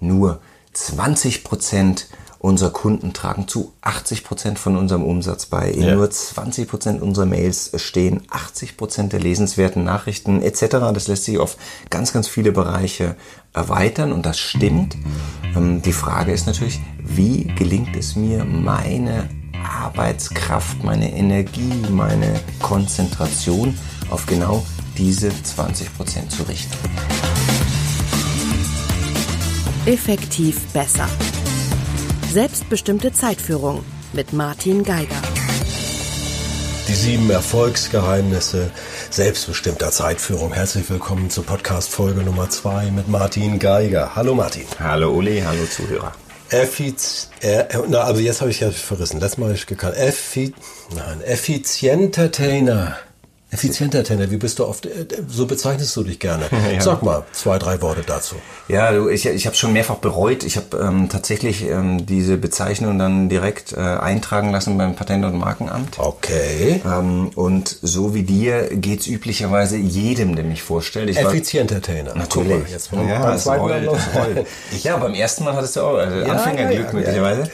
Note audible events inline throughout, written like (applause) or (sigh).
nur 20 Prozent unserer Kunden tragen zu 80 Prozent von unserem Umsatz bei. In ja. nur 20 Prozent unserer Mails stehen 80 Prozent der lesenswerten Nachrichten etc. Das lässt sich auf ganz, ganz viele Bereiche erweitern und das stimmt. Ähm, die Frage ist natürlich, wie gelingt es mir, meine Arbeitskraft, meine Energie, meine Konzentration auf genau diese 20 Prozent zu richten. Effektiv besser. Selbstbestimmte Zeitführung mit Martin Geiger. Die sieben Erfolgsgeheimnisse selbstbestimmter Zeitführung. Herzlich willkommen zur Podcast-Folge Nummer zwei mit Martin Geiger. Hallo Martin. Hallo Uli, hallo Zuhörer. Effiz äh, na, also jetzt habe ich ja verrissen. Letztes Mal habe ich gekannt. Effi nein, effizienter Trainer. Effizienter Tenner, wie bist du oft, äh, so bezeichnest du dich gerne. (laughs) ja. Sag mal zwei, drei Worte dazu. Ja, du, ich, ich habe schon mehrfach bereut. Ich habe ähm, tatsächlich ähm, diese Bezeichnung dann direkt äh, eintragen lassen beim Patent- und Markenamt. Okay. Ähm, und so wie dir geht's üblicherweise jedem, der mich vorstellt. Ich Effizienter Tenner. Natürlich. Mal, jetzt ja, beim zweiten Mal los. (laughs) ja, beim ersten Mal hattest du auch also ja, Anfängerglück ja, möglicherweise.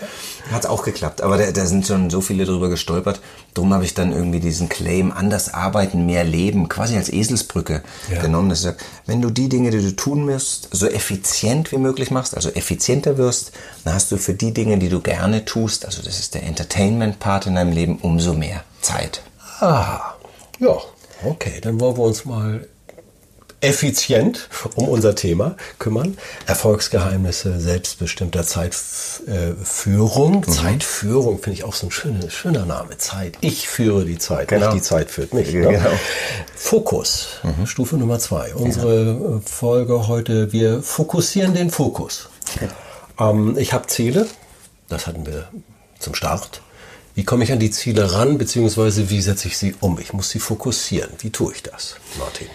Hat auch geklappt, aber da, da sind schon so viele drüber gestolpert. Drum habe ich dann irgendwie diesen Claim anders arbeiten, mehr leben, quasi als Eselsbrücke ja. genommen. Dass ich sage, wenn du die Dinge, die du tun musst, so effizient wie möglich machst, also effizienter wirst, dann hast du für die Dinge, die du gerne tust, also das ist der Entertainment-Part in deinem Leben, umso mehr Zeit. Ah, ja, okay, dann wollen wir uns mal effizient um unser Thema kümmern. Erfolgsgeheimnisse selbstbestimmter Zeitführung. Mhm. Zeitführung finde ich auch so ein schöner, schöner Name. Zeit. Ich führe die Zeit, genau. nicht die Zeit führt mich. Ne? Genau. Fokus, mhm. Stufe Nummer zwei. Unsere ja. Folge heute, wir fokussieren den Fokus. Ja. Ähm, ich habe Ziele, das hatten wir zum Start. Wie komme ich an die Ziele ran, beziehungsweise wie setze ich sie um? Ich muss sie fokussieren. Wie tue ich das, Martin?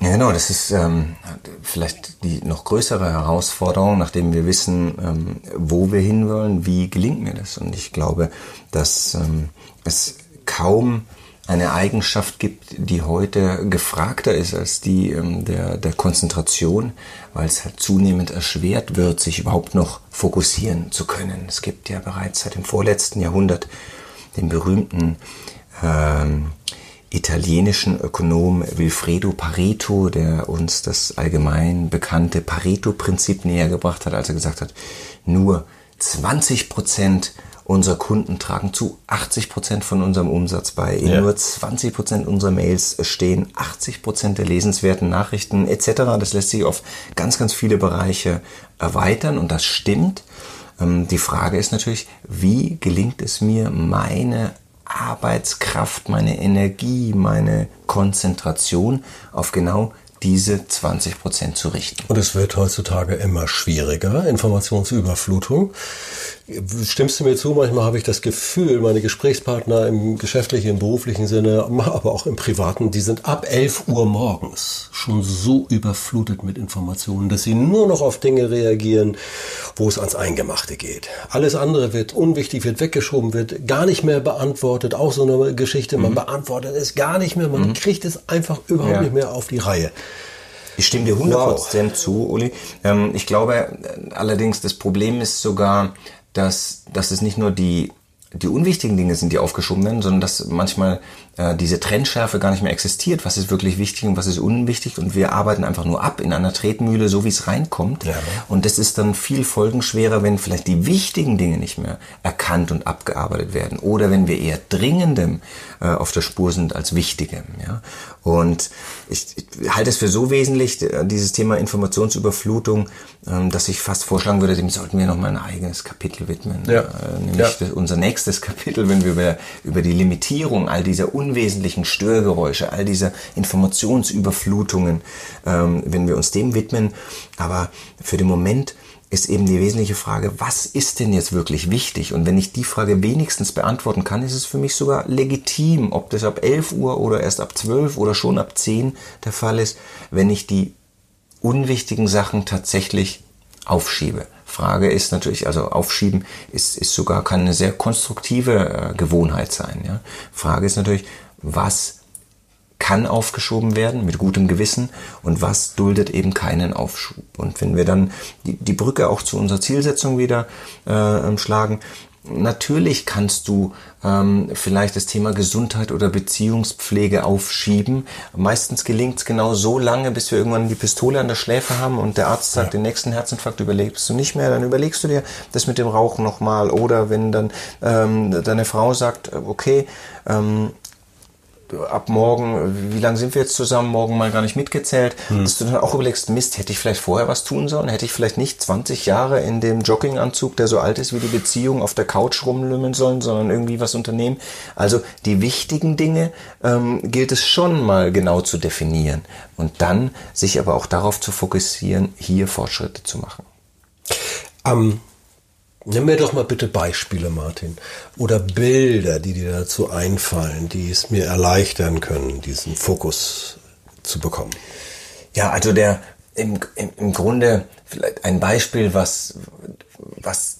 Ja, genau, das ist ähm, vielleicht die noch größere Herausforderung, nachdem wir wissen, ähm, wo wir hinwollen, wie gelingt mir das. Und ich glaube, dass ähm, es kaum eine Eigenschaft gibt, die heute gefragter ist als die ähm, der, der Konzentration, weil es halt zunehmend erschwert wird, sich überhaupt noch fokussieren zu können. Es gibt ja bereits seit dem vorletzten Jahrhundert den berühmten ähm, italienischen Ökonom Wilfredo Pareto, der uns das allgemein bekannte Pareto-Prinzip näher gebracht hat, als er gesagt hat, nur 20 Prozent unserer Kunden tragen zu 80 Prozent von unserem Umsatz bei. In ja. nur 20 Prozent unserer Mails stehen 80 Prozent der lesenswerten Nachrichten etc. Das lässt sich auf ganz, ganz viele Bereiche erweitern und das stimmt. Ähm, die Frage ist natürlich, wie gelingt es mir, meine Arbeitskraft, meine Energie, meine Konzentration auf genau diese 20 Prozent zu richten. Und es wird heutzutage immer schwieriger, Informationsüberflutung. Stimmst du mir zu? Manchmal habe ich das Gefühl, meine Gesprächspartner im geschäftlichen, im beruflichen Sinne, aber auch im privaten, die sind ab 11 Uhr morgens schon so überflutet mit Informationen, dass sie nur noch auf Dinge reagieren, wo es ans Eingemachte geht. Alles andere wird unwichtig, wird weggeschoben, wird gar nicht mehr beantwortet. Auch so eine Geschichte, man mhm. beantwortet es gar nicht mehr, man mhm. kriegt es einfach überhaupt ja. nicht mehr auf die Reihe. Ich stimme dir 100% wow. zu, Uli. Ähm, ich glaube äh, allerdings, das Problem ist sogar, dass, dass es nicht nur die, die unwichtigen Dinge sind, die aufgeschoben werden, sondern dass manchmal äh, diese Trennschärfe gar nicht mehr existiert. Was ist wirklich wichtig und was ist unwichtig? Und wir arbeiten einfach nur ab in einer Tretmühle, so wie es reinkommt. Ja. Und das ist dann viel folgenschwerer, wenn vielleicht die wichtigen Dinge nicht mehr erkannt und abgearbeitet werden. Oder wenn wir eher dringendem äh, auf der Spur sind als wichtigem. Ja? Und ich, ich halte es für so wesentlich, dieses Thema Informationsüberflutung, ähm, dass ich fast vorschlagen würde, dem sollten wir noch mal ein eigenes Kapitel widmen. Ja. Äh, nämlich ja. unser nächstes Kapitel, wenn wir über, über die Limitierung all dieser unwesentlichen Störgeräusche, all dieser Informationsüberflutungen, ähm, wenn wir uns dem widmen. Aber für den Moment ist eben die wesentliche Frage, was ist denn jetzt wirklich wichtig? Und wenn ich die Frage wenigstens beantworten kann, ist es für mich sogar legitim, ob das ab 11 Uhr oder erst ab 12 oder schon ab 10 der Fall ist, wenn ich die unwichtigen Sachen tatsächlich aufschiebe. Frage ist natürlich, also aufschieben ist, ist sogar kann eine sehr konstruktive äh, Gewohnheit sein. Ja? Frage ist natürlich, was kann aufgeschoben werden mit gutem Gewissen und was duldet eben keinen Aufschub. Und wenn wir dann die, die Brücke auch zu unserer Zielsetzung wieder äh, schlagen, Natürlich kannst du ähm, vielleicht das Thema Gesundheit oder Beziehungspflege aufschieben. Meistens gelingt es genau so lange, bis wir irgendwann die Pistole an der Schläfe haben und der Arzt sagt, ja. den nächsten Herzinfarkt überlebst du nicht mehr. Dann überlegst du dir das mit dem Rauchen nochmal. Oder wenn dann ähm, deine Frau sagt, okay, ähm, ab morgen, wie lange sind wir jetzt zusammen, morgen mal gar nicht mitgezählt, hm. dass du dann auch überlegst, Mist, hätte ich vielleicht vorher was tun sollen? Hätte ich vielleicht nicht 20 Jahre in dem Jogginganzug, der so alt ist wie die Beziehung, auf der Couch rumlümmeln sollen, sondern irgendwie was unternehmen? Also die wichtigen Dinge ähm, gilt es schon mal genau zu definieren und dann sich aber auch darauf zu fokussieren, hier Fortschritte zu machen. Ähm Nimm mir doch mal bitte Beispiele, Martin. Oder Bilder, die dir dazu einfallen, die es mir erleichtern können, diesen Fokus zu bekommen. Ja, also der im, im, im Grunde vielleicht ein Beispiel, was, was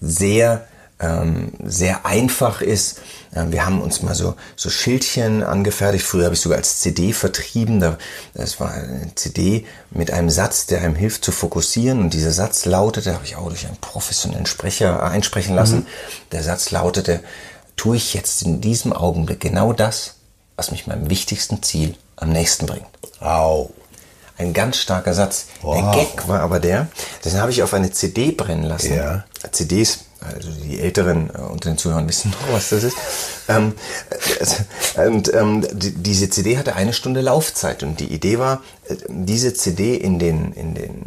sehr ähm, sehr einfach ist. Ähm, wir haben uns mal so, so Schildchen angefertigt. Früher habe ich sogar als CD vertrieben. Das war eine CD mit einem Satz, der einem hilft zu fokussieren. Und dieser Satz lautete, habe ich auch durch einen professionellen Sprecher einsprechen lassen. Mhm. Der Satz lautete, tue ich jetzt in diesem Augenblick genau das, was mich meinem wichtigsten Ziel am nächsten bringt. Au. Ein ganz starker Satz. Wow. Der Gag war aber der, den habe ich auf eine CD brennen lassen. Ja. CDs also die Älteren äh, unter den Zuhörern wissen noch, was das ist. Ähm, äh, und ähm, die, diese CD hatte eine Stunde Laufzeit und die Idee war, äh, diese CD in den, in den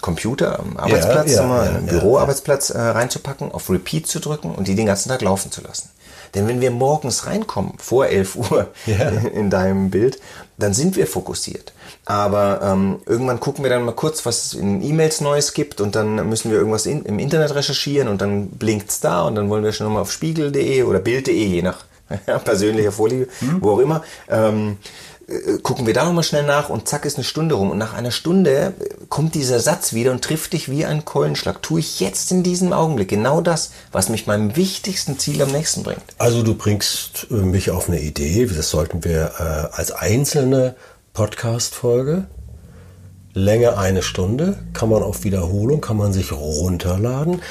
Computer am Arbeitsplatz, ja, ja, ja, Büroarbeitsplatz äh, reinzupacken, auf Repeat zu drücken und die den ganzen Tag laufen zu lassen. Denn wenn wir morgens reinkommen, vor 11 Uhr ja. (laughs) in deinem Bild, dann sind wir fokussiert. Aber ähm, irgendwann gucken wir dann mal kurz, was es in E-Mails Neues gibt und dann müssen wir irgendwas in, im Internet recherchieren und dann blinkt's da und dann wollen wir schon nochmal auf spiegel.de oder bild.de, je nach (laughs) persönlicher Vorliebe, hm. wo auch immer. Ähm, äh, gucken wir da nochmal schnell nach und zack ist eine Stunde rum. Und nach einer Stunde kommt dieser Satz wieder und trifft dich wie ein Keulenschlag. Tue ich jetzt in diesem Augenblick genau das, was mich meinem wichtigsten Ziel am nächsten bringt. Also du bringst äh, mich auf eine Idee, das sollten wir äh, als einzelne Podcast-Folge, Länge eine Stunde, kann man auf Wiederholung, kann man sich runterladen.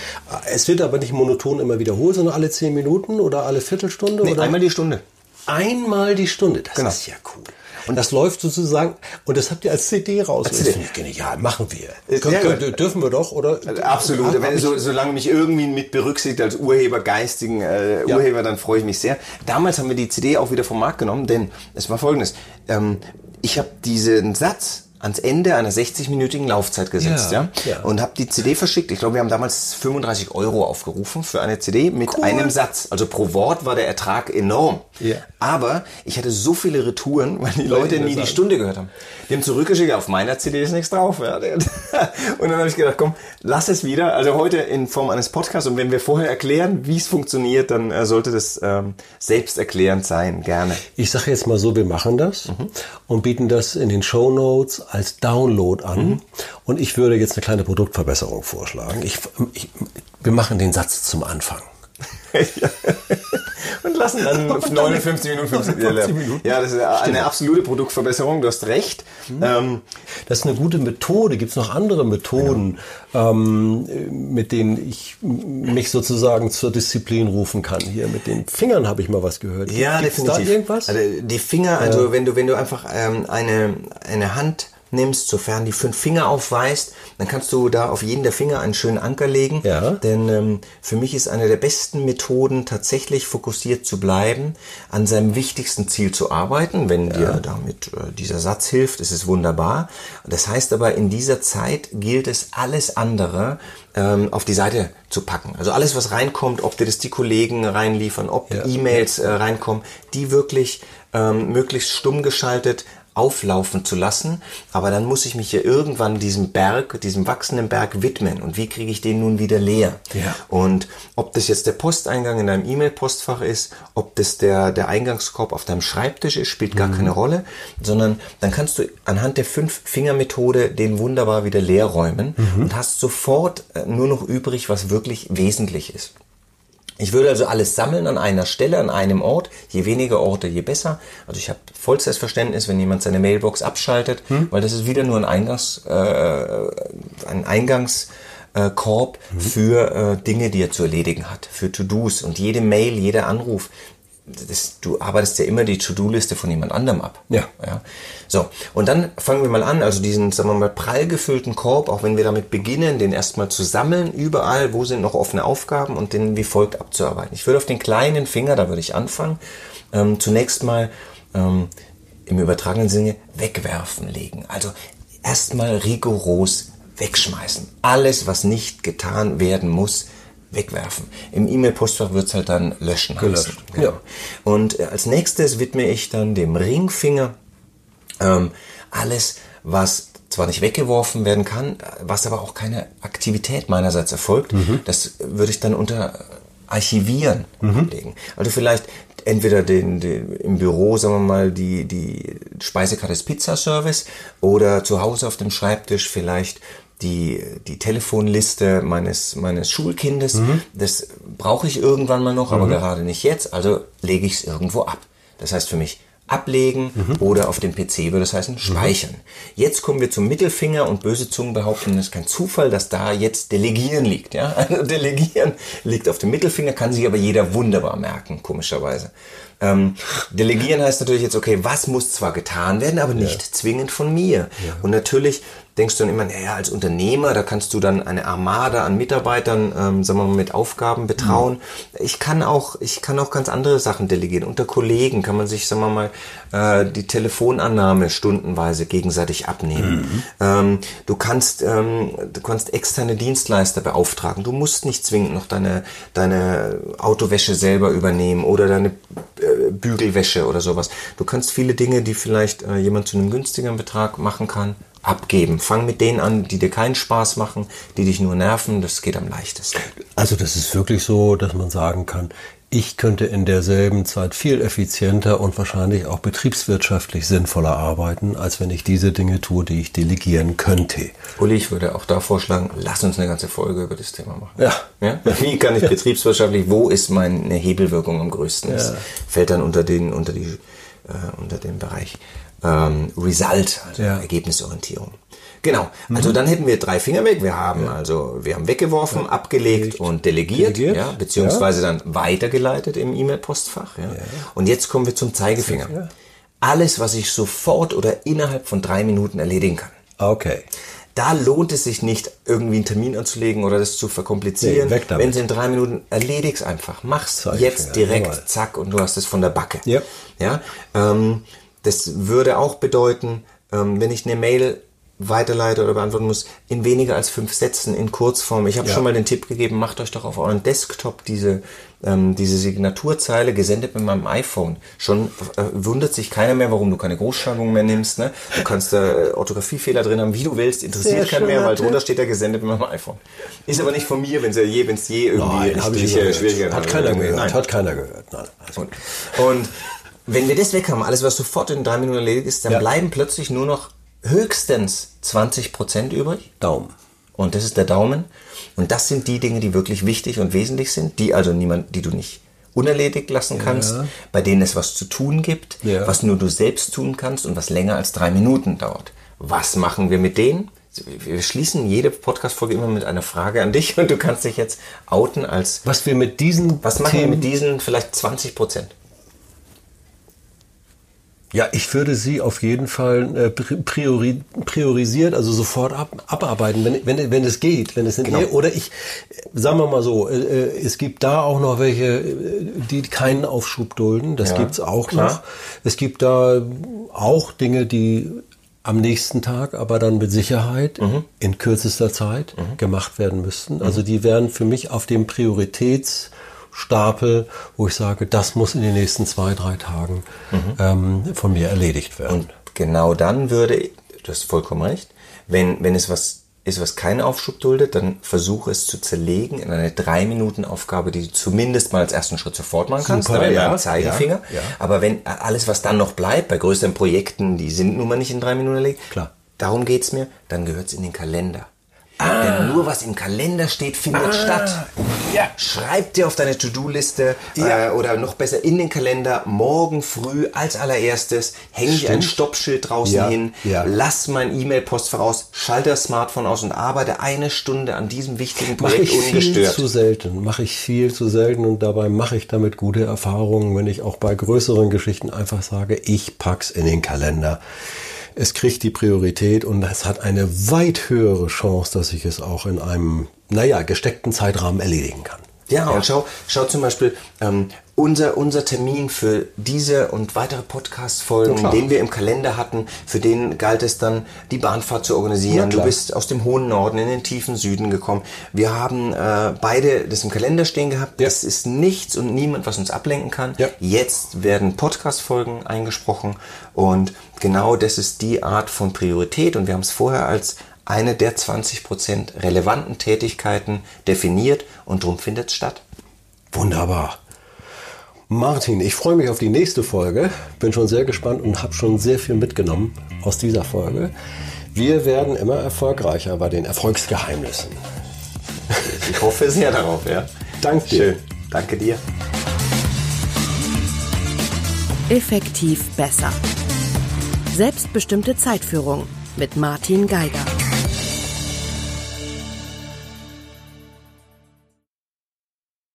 Es wird aber nicht monoton immer wiederholt, sondern alle zehn Minuten oder alle Viertelstunde? Nee, oder? einmal die Stunde. Einmal die Stunde, das genau. ist ja cool. Und das läuft sozusagen, und das habt ihr als CD raus. Als. Das finde ich genial, machen wir. Äh, Kön ja, dürfen wir doch, oder? Also absolut, Wenn, so, solange mich irgendwie mit berücksichtigt als Urheber, geistigen äh, ja. Urheber, dann freue ich mich sehr. Damals haben wir die CD auch wieder vom Markt genommen, denn es war folgendes. Ähm, ich habe diesen Satz ans Ende einer 60-minütigen Laufzeit gesetzt, ja, ja, ja. und habe die CD verschickt. Ich glaube, wir haben damals 35 Euro aufgerufen für eine CD mit cool. einem Satz. Also pro Wort war der Ertrag enorm. Ja. Aber ich hatte so viele Retouren, weil die Leute nie die Stunde gehört haben. Die haben zurückgeschickt, auf meiner CD ist nichts drauf. Ja. (laughs) Und dann habe ich gedacht, komm, lass es wieder. Also heute in Form eines Podcasts. Und wenn wir vorher erklären, wie es funktioniert, dann äh, sollte das ähm, selbsterklärend sein, gerne. Ich sage jetzt mal so, wir machen das mhm. und bieten das in den Show Notes als Download an. Mhm. Und ich würde jetzt eine kleine Produktverbesserung vorschlagen. Ich, ich, wir machen den Satz zum Anfang. (laughs) und lassen dann (laughs) 59 Minuten, 50 (laughs) Minuten. Ja, das ist eine Stimmt. absolute Produktverbesserung, du hast recht. Mhm. Ähm, das ist eine gute Methode. Gibt es noch andere Methoden, genau. ähm, mit denen ich mich sozusagen zur Disziplin rufen kann? Hier mit den Fingern habe ich mal was gehört. Ja, Gibt's definitiv. da irgendwas? Also die Finger, also äh, wenn du wenn du einfach ähm, eine eine Hand nimmst, sofern die fünf Finger aufweist, dann kannst du da auf jeden der Finger einen schönen Anker legen. Ja. Denn ähm, für mich ist eine der besten Methoden, tatsächlich fokussiert zu bleiben, an seinem wichtigsten Ziel zu arbeiten. Wenn ja. dir damit äh, dieser Satz hilft, ist es wunderbar. Das heißt aber, in dieser Zeit gilt es, alles andere ähm, auf die Seite zu packen. Also alles, was reinkommt, ob dir das die Kollegen reinliefern, ob ja. E-Mails äh, reinkommen, die wirklich ähm, möglichst stumm geschaltet auflaufen zu lassen. Aber dann muss ich mich ja irgendwann diesem Berg, diesem wachsenden Berg widmen. Und wie kriege ich den nun wieder leer? Ja. Und ob das jetzt der Posteingang in deinem E-Mail-Postfach ist, ob das der, der Eingangskorb auf deinem Schreibtisch ist, spielt gar mhm. keine Rolle, sondern dann kannst du anhand der Fünf-Finger-Methode den wunderbar wieder leer räumen mhm. und hast sofort äh, nur noch übrig, was wirklich wesentlich ist. Ich würde also alles sammeln an einer Stelle, an einem Ort. Je weniger Orte, je besser. Also ich habe vollstes Verständnis, wenn jemand seine Mailbox abschaltet, hm? weil das ist wieder nur ein Eingangs, äh, ein Eingangskorb mhm. für äh, Dinge, die er zu erledigen hat, für To-Dos. Und jede Mail, jeder Anruf, das, du arbeitest ja immer die To-Do-Liste von jemand anderem ab. Ja. ja. So, und dann fangen wir mal an, also diesen, sagen wir mal, prall gefüllten Korb, auch wenn wir damit beginnen, den erstmal zu sammeln, überall, wo sind noch offene Aufgaben und den wie folgt abzuarbeiten. Ich würde auf den kleinen Finger, da würde ich anfangen, ähm, zunächst mal ähm, im übertragenen Sinne wegwerfen legen. Also erstmal rigoros wegschmeißen. Alles, was nicht getan werden muss, wegwerfen. Im E-Mail-Postfach wird es halt dann löschen. Gelöscht. Genau. Ja. Und äh, als nächstes widme ich dann dem Ringfinger ähm, alles, was zwar nicht weggeworfen werden kann, was aber auch keine Aktivität meinerseits erfolgt, mhm. das würde ich dann unter Archivieren mhm. legen. Also vielleicht entweder den, den, im Büro, sagen wir mal, die, die Speisekarte des Pizzaservice oder zu Hause auf dem Schreibtisch vielleicht die, die Telefonliste meines, meines Schulkindes. Mhm. Das brauche ich irgendwann mal noch, aber mhm. gerade nicht jetzt. Also lege ich es irgendwo ab. Das heißt für mich ablegen mhm. oder auf dem PC würde das heißen speichern. Mhm. Jetzt kommen wir zum Mittelfinger und böse Zungen behaupten, es ist kein Zufall, dass da jetzt Delegieren liegt. Ja? (laughs) Also Delegieren liegt auf dem Mittelfinger, kann sich aber jeder wunderbar merken, komischerweise. Ähm, delegieren heißt natürlich jetzt, okay, was muss zwar getan werden, aber nicht ja. zwingend von mir. Ja. Und natürlich denkst du dann immer, naja, als Unternehmer, da kannst du dann eine Armada an Mitarbeitern, ähm, sagen wir mal, mit Aufgaben betrauen. Mhm. Ich kann auch, ich kann auch ganz andere Sachen delegieren. Unter Kollegen kann man sich, sagen wir mal, äh, die Telefonannahme stundenweise gegenseitig abnehmen. Mhm. Ähm, du kannst, ähm, du kannst externe Dienstleister beauftragen. Du musst nicht zwingend noch deine, deine Autowäsche selber übernehmen oder deine äh, Bügelwäsche oder sowas. Du kannst viele Dinge, die vielleicht äh, jemand zu einem günstigeren Betrag machen kann, abgeben. Fang mit denen an, die dir keinen Spaß machen, die dich nur nerven. Das geht am leichtesten. Also das ist wirklich so, dass man sagen kann, ich könnte in derselben Zeit viel effizienter und wahrscheinlich auch betriebswirtschaftlich sinnvoller arbeiten, als wenn ich diese Dinge tue, die ich delegieren könnte. Uli, ich würde auch da vorschlagen, lass uns eine ganze Folge über das Thema machen. Ja. ja? (laughs) Wie kann ich betriebswirtschaftlich, wo ist meine Hebelwirkung am größten? Das fällt dann unter den, unter die, äh, unter den Bereich ähm, Result, also ja. Ergebnisorientierung. Genau. Also mhm. dann hätten wir drei Finger weg. Wir haben ja. also, wir haben weggeworfen, ja. abgelegt und delegiert, delegiert. Ja, beziehungsweise dann weitergeleitet im E-Mail-Postfach. Ja. Und jetzt kommen wir zum Zeigefinger. Alles, was ich sofort oder innerhalb von drei Minuten erledigen kann. Okay. Da lohnt es sich nicht, irgendwie einen Termin anzulegen oder das zu verkomplizieren. Nee, Wenn es in drei Minuten erledig's einfach. Mach's jetzt direkt, zack, und du hast es von der Backe. Ja. Ja. Ähm, das würde auch bedeuten, ähm, wenn ich eine Mail weiterleite oder beantworten muss, in weniger als fünf Sätzen in Kurzform. Ich habe ja. schon mal den Tipp gegeben, macht euch doch auf euren Desktop diese, ähm, diese Signaturzeile gesendet mit meinem iPhone. Schon äh, wundert sich keiner mehr, warum du keine Großschreibung mehr nimmst. Ne? Du kannst äh, Orthographiefehler drin haben, wie du willst, interessiert keinen mehr, weil drunter steht da gesendet mit meinem iPhone. Ist aber nicht von mir, wenn es je, wenn's je irgendwie Nein, Striche, Schwierigkeiten hat. Hat keiner gehört. Nein. Hat keiner gehört. Nein. Also. Und, und wenn wir das weg haben, alles was sofort in drei Minuten erledigt ist, dann ja. bleiben plötzlich nur noch höchstens 20 Prozent übrig. Daumen. Und das ist der Daumen. Und das sind die Dinge, die wirklich wichtig und wesentlich sind, die also niemand, die du nicht unerledigt lassen kannst, ja. bei denen es was zu tun gibt, ja. was nur du selbst tun kannst und was länger als drei Minuten dauert. Was machen wir mit denen? Wir schließen jede Podcast-Folge immer mit einer Frage an dich (laughs) und du kannst dich jetzt outen als. Was wir mit diesen. Was machen wir mit diesen vielleicht 20 Prozent? Ja, ich würde sie auf jeden Fall äh, priori priorisiert, also sofort ab, abarbeiten, wenn, wenn, wenn es geht, wenn es nicht genau. oder ich, sagen wir mal so, äh, äh, es gibt da auch noch welche, die keinen Aufschub dulden, das ja, gibt's auch klar. noch. Es gibt da auch Dinge, die am nächsten Tag, aber dann mit Sicherheit mhm. in kürzester Zeit mhm. gemacht werden müssten. Also die werden für mich auf dem Prioritäts Stapel, wo ich sage, das muss in den nächsten zwei, drei Tagen mhm. ähm, von mir erledigt werden. Und genau dann würde, du hast vollkommen recht, wenn, wenn es was ist, was keinen Aufschub duldet, dann versuche es zu zerlegen in eine drei Minuten Aufgabe, die du zumindest mal als ersten Schritt sofort machen kannst, Super, ja, mit Zeigefinger. Ja, ja. Aber wenn alles, was dann noch bleibt, bei größeren Projekten, die sind nun mal nicht in drei Minuten erlegt, Klar. darum geht's mir, dann gehört's in den Kalender. Ah. Denn nur was im Kalender steht, findet ah. statt. Ja. Schreib dir auf deine To-Do-Liste ja. äh, oder noch besser in den Kalender morgen früh als allererstes hänge ich ein Stoppschild draußen ja. hin, lass mein E-Mail-Post voraus, schalte das Smartphone aus und arbeite eine Stunde an diesem wichtigen Projekt mach ich ungestört. Viel zu selten, mache ich viel zu selten und dabei mache ich damit gute Erfahrungen, wenn ich auch bei größeren Geschichten einfach sage, ich pack's in den Kalender es kriegt die Priorität und es hat eine weit höhere Chance, dass ich es auch in einem, naja, gesteckten Zeitrahmen erledigen kann. Ja, und schau, schau zum Beispiel, ähm, unser, unser Termin für diese und weitere Podcast-Folgen, ja, den wir im Kalender hatten, für den galt es dann, die Bahnfahrt zu organisieren. Du bist aus dem hohen Norden in den tiefen Süden gekommen. Wir haben äh, beide das im Kalender stehen gehabt. Ja. Es ist nichts und niemand, was uns ablenken kann. Ja. Jetzt werden Podcast-Folgen eingesprochen und genau das ist die Art von Priorität und wir haben es vorher als eine der 20% relevanten Tätigkeiten definiert und darum findet es statt. Wunderbar. Martin, ich freue mich auf die nächste Folge. Bin schon sehr gespannt und habe schon sehr viel mitgenommen aus dieser Folge. Wir werden immer erfolgreicher bei den Erfolgsgeheimnissen. Ich hoffe sehr darauf, ja. Danke dir. Schön. Danke dir. Effektiv besser. Selbstbestimmte Zeitführung mit Martin Geiger.